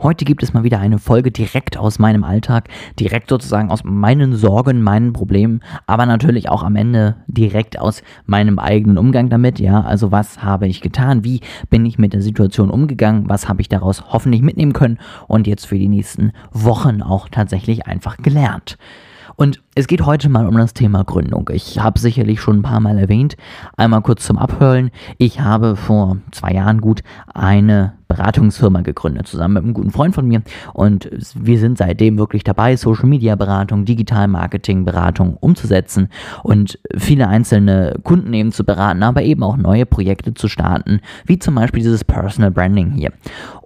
Heute gibt es mal wieder eine Folge direkt aus meinem Alltag, direkt sozusagen aus meinen Sorgen, meinen Problemen, aber natürlich auch am Ende direkt aus meinem eigenen Umgang damit. Ja, also was habe ich getan? Wie bin ich mit der Situation umgegangen? Was habe ich daraus hoffentlich mitnehmen können und jetzt für die nächsten Wochen auch tatsächlich einfach gelernt? Und es geht heute mal um das Thema Gründung. Ich habe sicherlich schon ein paar Mal erwähnt. Einmal kurz zum Abhören. Ich habe vor zwei Jahren gut eine Beratungsfirma gegründet, zusammen mit einem guten Freund von mir. Und wir sind seitdem wirklich dabei, Social Media Beratung, Digital Marketing Beratung umzusetzen und viele einzelne Kunden eben zu beraten, aber eben auch neue Projekte zu starten, wie zum Beispiel dieses Personal Branding hier.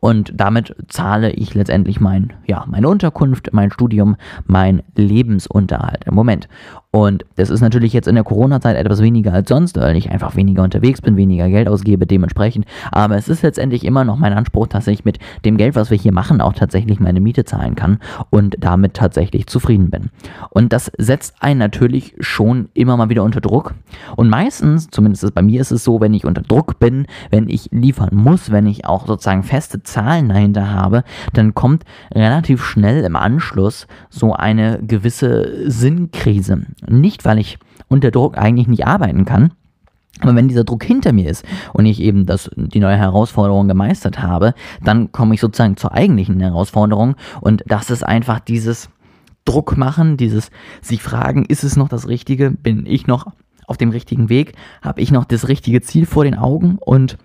Und damit zahle ich letztendlich mein, ja, meine Unterkunft, mein Studium, mein Lebensunterhalt im Moment. Und das ist natürlich jetzt in der Corona-Zeit etwas weniger als sonst, weil ich einfach weniger unterwegs bin, weniger Geld ausgebe dementsprechend. Aber es ist letztendlich immer noch mein Anspruch, dass ich mit dem Geld, was wir hier machen, auch tatsächlich meine Miete zahlen kann und damit tatsächlich zufrieden bin. Und das setzt einen natürlich schon immer mal wieder unter Druck. Und meistens, zumindest bei mir ist es so, wenn ich unter Druck bin, wenn ich liefern muss, wenn ich auch sozusagen feste Zahlen dahinter habe, dann kommt relativ schnell im Anschluss so eine gewisse Sinnkrise. Nicht, weil ich unter Druck eigentlich nicht arbeiten kann, aber wenn dieser Druck hinter mir ist und ich eben das, die neue Herausforderung gemeistert habe, dann komme ich sozusagen zur eigentlichen Herausforderung und das ist einfach dieses Druck machen, dieses sich fragen, ist es noch das Richtige? Bin ich noch auf dem richtigen Weg? Habe ich noch das richtige Ziel vor den Augen? Und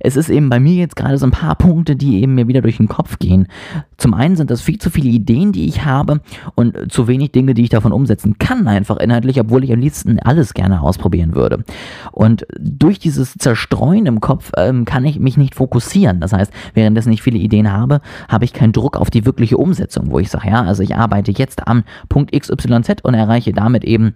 es ist eben bei mir jetzt gerade so ein paar Punkte, die eben mir wieder durch den Kopf gehen. Zum einen sind das viel zu viele Ideen, die ich habe und zu wenig Dinge, die ich davon umsetzen kann, einfach inhaltlich, obwohl ich am liebsten alles gerne ausprobieren würde. Und durch dieses Zerstreuen im Kopf ähm, kann ich mich nicht fokussieren. Das heißt, währenddessen ich viele Ideen habe, habe ich keinen Druck auf die wirkliche Umsetzung, wo ich sage, ja, also ich arbeite jetzt am Punkt XYZ und erreiche damit eben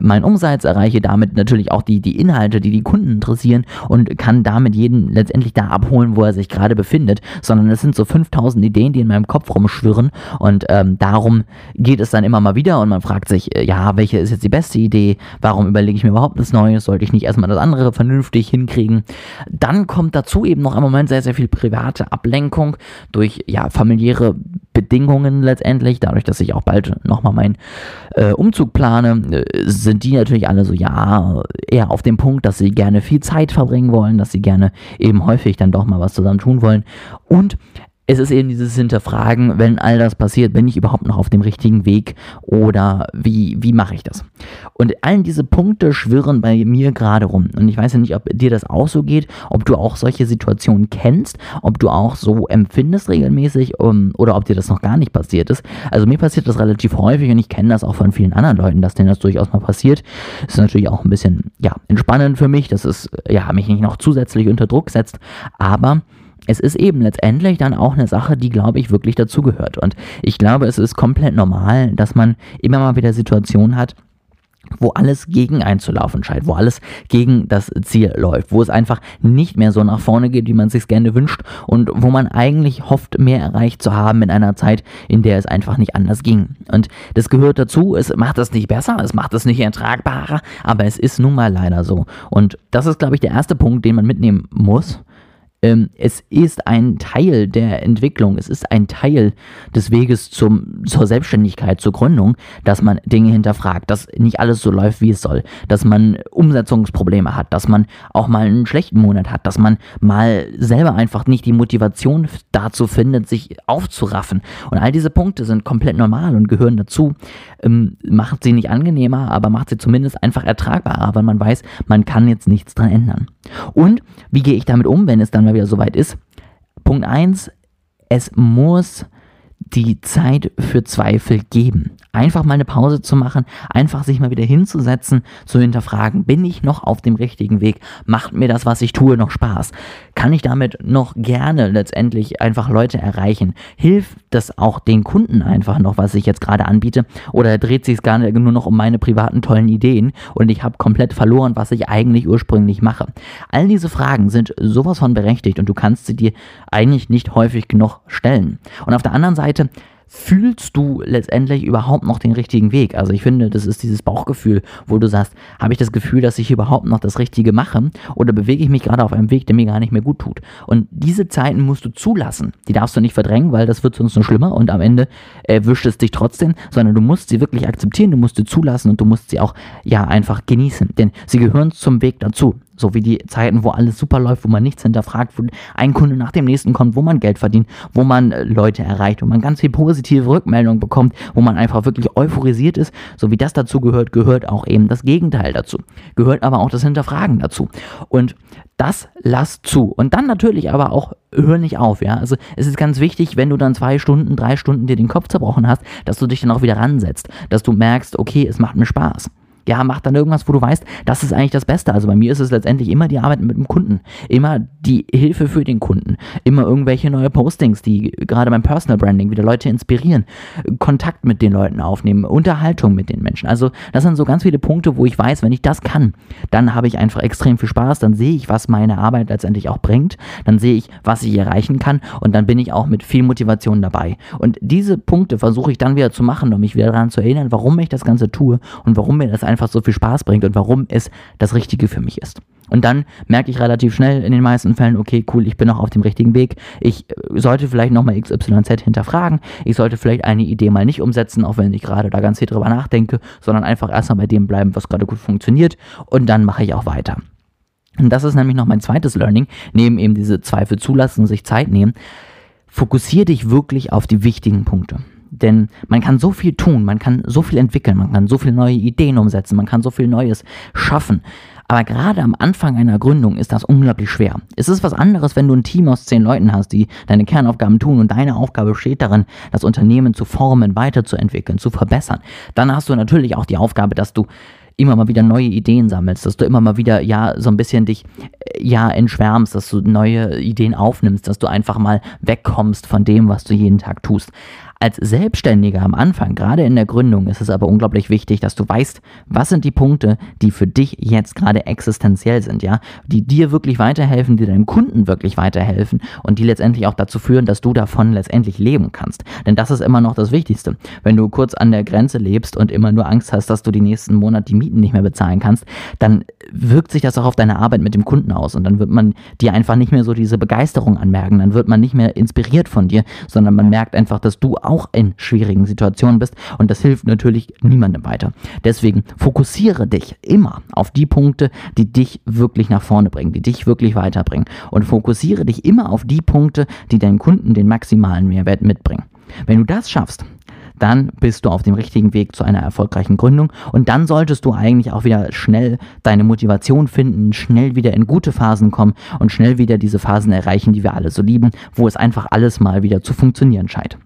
meinen Umsatz, erreiche damit natürlich auch die, die Inhalte, die die Kunden interessieren und kann damit jeden letztendlich da abholen, wo er sich gerade befindet, sondern es sind so 5000 Ideen, die in meinem Kopf rumschwirren und ähm, darum geht es dann immer mal wieder und man fragt sich, äh, ja, welche ist jetzt die beste Idee? Warum überlege ich mir überhaupt was Neues? Sollte ich nicht erstmal das andere vernünftig hinkriegen? Dann kommt dazu eben noch im Moment sehr, sehr viel private Ablenkung durch ja, familiäre Bedingungen letztendlich, dadurch, dass ich auch bald nochmal meinen äh, Umzug plane, äh, sind die natürlich alle so, ja, eher auf dem Punkt, dass sie gerne viel Zeit verbringen wollen, dass sie gerne eben häufig dann doch mal was zusammen tun wollen. Und es ist eben dieses Hinterfragen, wenn all das passiert, bin ich überhaupt noch auf dem richtigen Weg oder wie, wie mache ich das? Und all diese Punkte schwirren bei mir gerade rum. Und ich weiß ja nicht, ob dir das auch so geht, ob du auch solche Situationen kennst, ob du auch so empfindest regelmäßig um, oder ob dir das noch gar nicht passiert ist. Also mir passiert das relativ häufig und ich kenne das auch von vielen anderen Leuten, dass denen das durchaus mal passiert. Das ist natürlich auch ein bisschen ja, entspannend für mich, dass es ja, mich nicht noch zusätzlich unter Druck setzt, aber es ist eben letztendlich dann auch eine Sache, die, glaube ich, wirklich dazugehört. Und ich glaube, es ist komplett normal, dass man immer mal wieder Situationen hat, wo alles gegen einzulaufen scheint, wo alles gegen das Ziel läuft, wo es einfach nicht mehr so nach vorne geht, wie man es sich gerne wünscht und wo man eigentlich hofft, mehr erreicht zu haben in einer Zeit, in der es einfach nicht anders ging. Und das gehört dazu, es macht das nicht besser, es macht es nicht ertragbarer, aber es ist nun mal leider so. Und das ist, glaube ich, der erste Punkt, den man mitnehmen muss ähm, es ist ein Teil der Entwicklung, es ist ein Teil des Weges zum, zur Selbstständigkeit, zur Gründung, dass man Dinge hinterfragt, dass nicht alles so läuft, wie es soll, dass man Umsetzungsprobleme hat, dass man auch mal einen schlechten Monat hat, dass man mal selber einfach nicht die Motivation dazu findet, sich aufzuraffen. Und all diese Punkte sind komplett normal und gehören dazu. Ähm, macht sie nicht angenehmer, aber macht sie zumindest einfach ertragbarer, weil man weiß, man kann jetzt nichts dran ändern. Und wie gehe ich damit um, wenn es dann mal wieder soweit ist? Punkt 1, es muss die Zeit für Zweifel geben. Einfach mal eine Pause zu machen, einfach sich mal wieder hinzusetzen, zu hinterfragen, bin ich noch auf dem richtigen Weg? Macht mir das, was ich tue, noch Spaß? Kann ich damit noch gerne letztendlich einfach Leute erreichen? Hilft das auch den Kunden einfach noch, was ich jetzt gerade anbiete? Oder dreht sich es gar nicht nur noch um meine privaten tollen Ideen und ich habe komplett verloren, was ich eigentlich ursprünglich mache? All diese Fragen sind sowas von berechtigt und du kannst sie dir eigentlich nicht häufig genug stellen. Und auf der anderen Seite fühlst du letztendlich überhaupt noch den richtigen Weg? Also ich finde, das ist dieses Bauchgefühl, wo du sagst, habe ich das Gefühl, dass ich überhaupt noch das Richtige mache oder bewege ich mich gerade auf einem Weg, der mir gar nicht mehr gut tut? Und diese Zeiten musst du zulassen. Die darfst du nicht verdrängen, weil das wird sonst nur schlimmer und am Ende erwischt es dich trotzdem, sondern du musst sie wirklich akzeptieren, du musst sie zulassen und du musst sie auch ja einfach genießen, denn sie gehören zum Weg dazu. So wie die Zeiten, wo alles super läuft, wo man nichts hinterfragt, wo ein Kunde nach dem nächsten kommt, wo man Geld verdient, wo man äh, Leute erreicht, wo man ganz viel positive Rückmeldungen bekommt, wo man einfach wirklich euphorisiert ist. So wie das dazu gehört, gehört auch eben das Gegenteil dazu. Gehört aber auch das Hinterfragen dazu. Und das lass zu. Und dann natürlich aber auch hör nicht auf, ja. Also es ist ganz wichtig, wenn du dann zwei Stunden, drei Stunden dir den Kopf zerbrochen hast, dass du dich dann auch wieder ransetzt, dass du merkst, okay, es macht mir Spaß ja, mach dann irgendwas, wo du weißt, das ist eigentlich das Beste. Also bei mir ist es letztendlich immer die Arbeit mit dem Kunden, immer die Hilfe für den Kunden, immer irgendwelche neue Postings, die gerade beim Personal Branding wieder Leute inspirieren, Kontakt mit den Leuten aufnehmen, Unterhaltung mit den Menschen. Also das sind so ganz viele Punkte, wo ich weiß, wenn ich das kann, dann habe ich einfach extrem viel Spaß, dann sehe ich, was meine Arbeit letztendlich auch bringt, dann sehe ich, was ich erreichen kann und dann bin ich auch mit viel Motivation dabei. Und diese Punkte versuche ich dann wieder zu machen, um mich wieder daran zu erinnern, warum ich das Ganze tue und warum mir das einfach einfach so viel Spaß bringt und warum es das Richtige für mich ist. Und dann merke ich relativ schnell in den meisten Fällen, okay, cool, ich bin noch auf dem richtigen Weg. Ich äh, sollte vielleicht nochmal XYZ hinterfragen. Ich sollte vielleicht eine Idee mal nicht umsetzen, auch wenn ich gerade da ganz viel drüber nachdenke, sondern einfach erstmal bei dem bleiben, was gerade gut funktioniert. Und dann mache ich auch weiter. Und das ist nämlich noch mein zweites Learning, neben eben diese Zweifel zulassen sich Zeit nehmen. Fokussiere dich wirklich auf die wichtigen Punkte. Denn man kann so viel tun, man kann so viel entwickeln, man kann so viele neue Ideen umsetzen, man kann so viel Neues schaffen. Aber gerade am Anfang einer Gründung ist das unglaublich schwer. Es ist was anderes, wenn du ein Team aus zehn Leuten hast, die deine Kernaufgaben tun und deine Aufgabe besteht darin, das Unternehmen zu formen, weiterzuentwickeln, zu verbessern. Dann hast du natürlich auch die Aufgabe, dass du immer mal wieder neue Ideen sammelst, dass du immer mal wieder ja so ein bisschen dich äh, ja entschwärmst, dass du neue Ideen aufnimmst, dass du einfach mal wegkommst von dem, was du jeden Tag tust. Als Selbstständiger am Anfang, gerade in der Gründung, ist es aber unglaublich wichtig, dass du weißt, was sind die Punkte, die für dich jetzt gerade existenziell sind, ja, die dir wirklich weiterhelfen, die deinem Kunden wirklich weiterhelfen und die letztendlich auch dazu führen, dass du davon letztendlich leben kannst. Denn das ist immer noch das Wichtigste. Wenn du kurz an der Grenze lebst und immer nur Angst hast, dass du die nächsten Monate die Mieten nicht mehr bezahlen kannst, dann wirkt sich das auch auf deine Arbeit mit dem Kunden aus und dann wird man dir einfach nicht mehr so diese Begeisterung anmerken, dann wird man nicht mehr inspiriert von dir, sondern man merkt einfach, dass du auch in schwierigen Situationen bist und das hilft natürlich niemandem weiter. Deswegen fokussiere dich immer auf die Punkte, die dich wirklich nach vorne bringen, die dich wirklich weiterbringen und fokussiere dich immer auf die Punkte, die deinen Kunden den maximalen Mehrwert mitbringen. Wenn du das schaffst, dann bist du auf dem richtigen Weg zu einer erfolgreichen Gründung und dann solltest du eigentlich auch wieder schnell deine Motivation finden, schnell wieder in gute Phasen kommen und schnell wieder diese Phasen erreichen, die wir alle so lieben, wo es einfach alles mal wieder zu funktionieren scheint.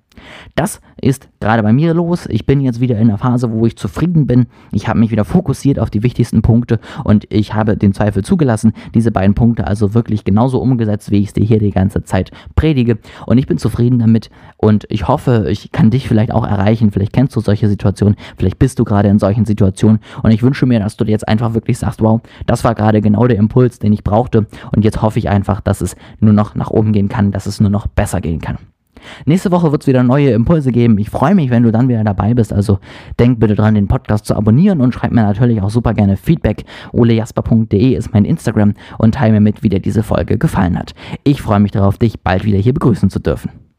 Das ist gerade bei mir los. Ich bin jetzt wieder in einer Phase, wo ich zufrieden bin. Ich habe mich wieder fokussiert auf die wichtigsten Punkte und ich habe den Zweifel zugelassen, diese beiden Punkte also wirklich genauso umgesetzt, wie ich es dir hier die ganze Zeit predige. Und ich bin zufrieden damit und ich hoffe, ich kann dich vielleicht auch erreichen. Vielleicht kennst du solche Situationen, vielleicht bist du gerade in solchen Situationen und ich wünsche mir, dass du jetzt einfach wirklich sagst, wow, das war gerade genau der Impuls, den ich brauchte und jetzt hoffe ich einfach, dass es nur noch nach oben gehen kann, dass es nur noch besser gehen kann. Nächste Woche wird es wieder neue Impulse geben. Ich freue mich, wenn du dann wieder dabei bist. Also denk bitte dran, den Podcast zu abonnieren und schreib mir natürlich auch super gerne Feedback. olejasper.de ist mein Instagram und teile mir mit, wie dir diese Folge gefallen hat. Ich freue mich darauf, dich bald wieder hier begrüßen zu dürfen.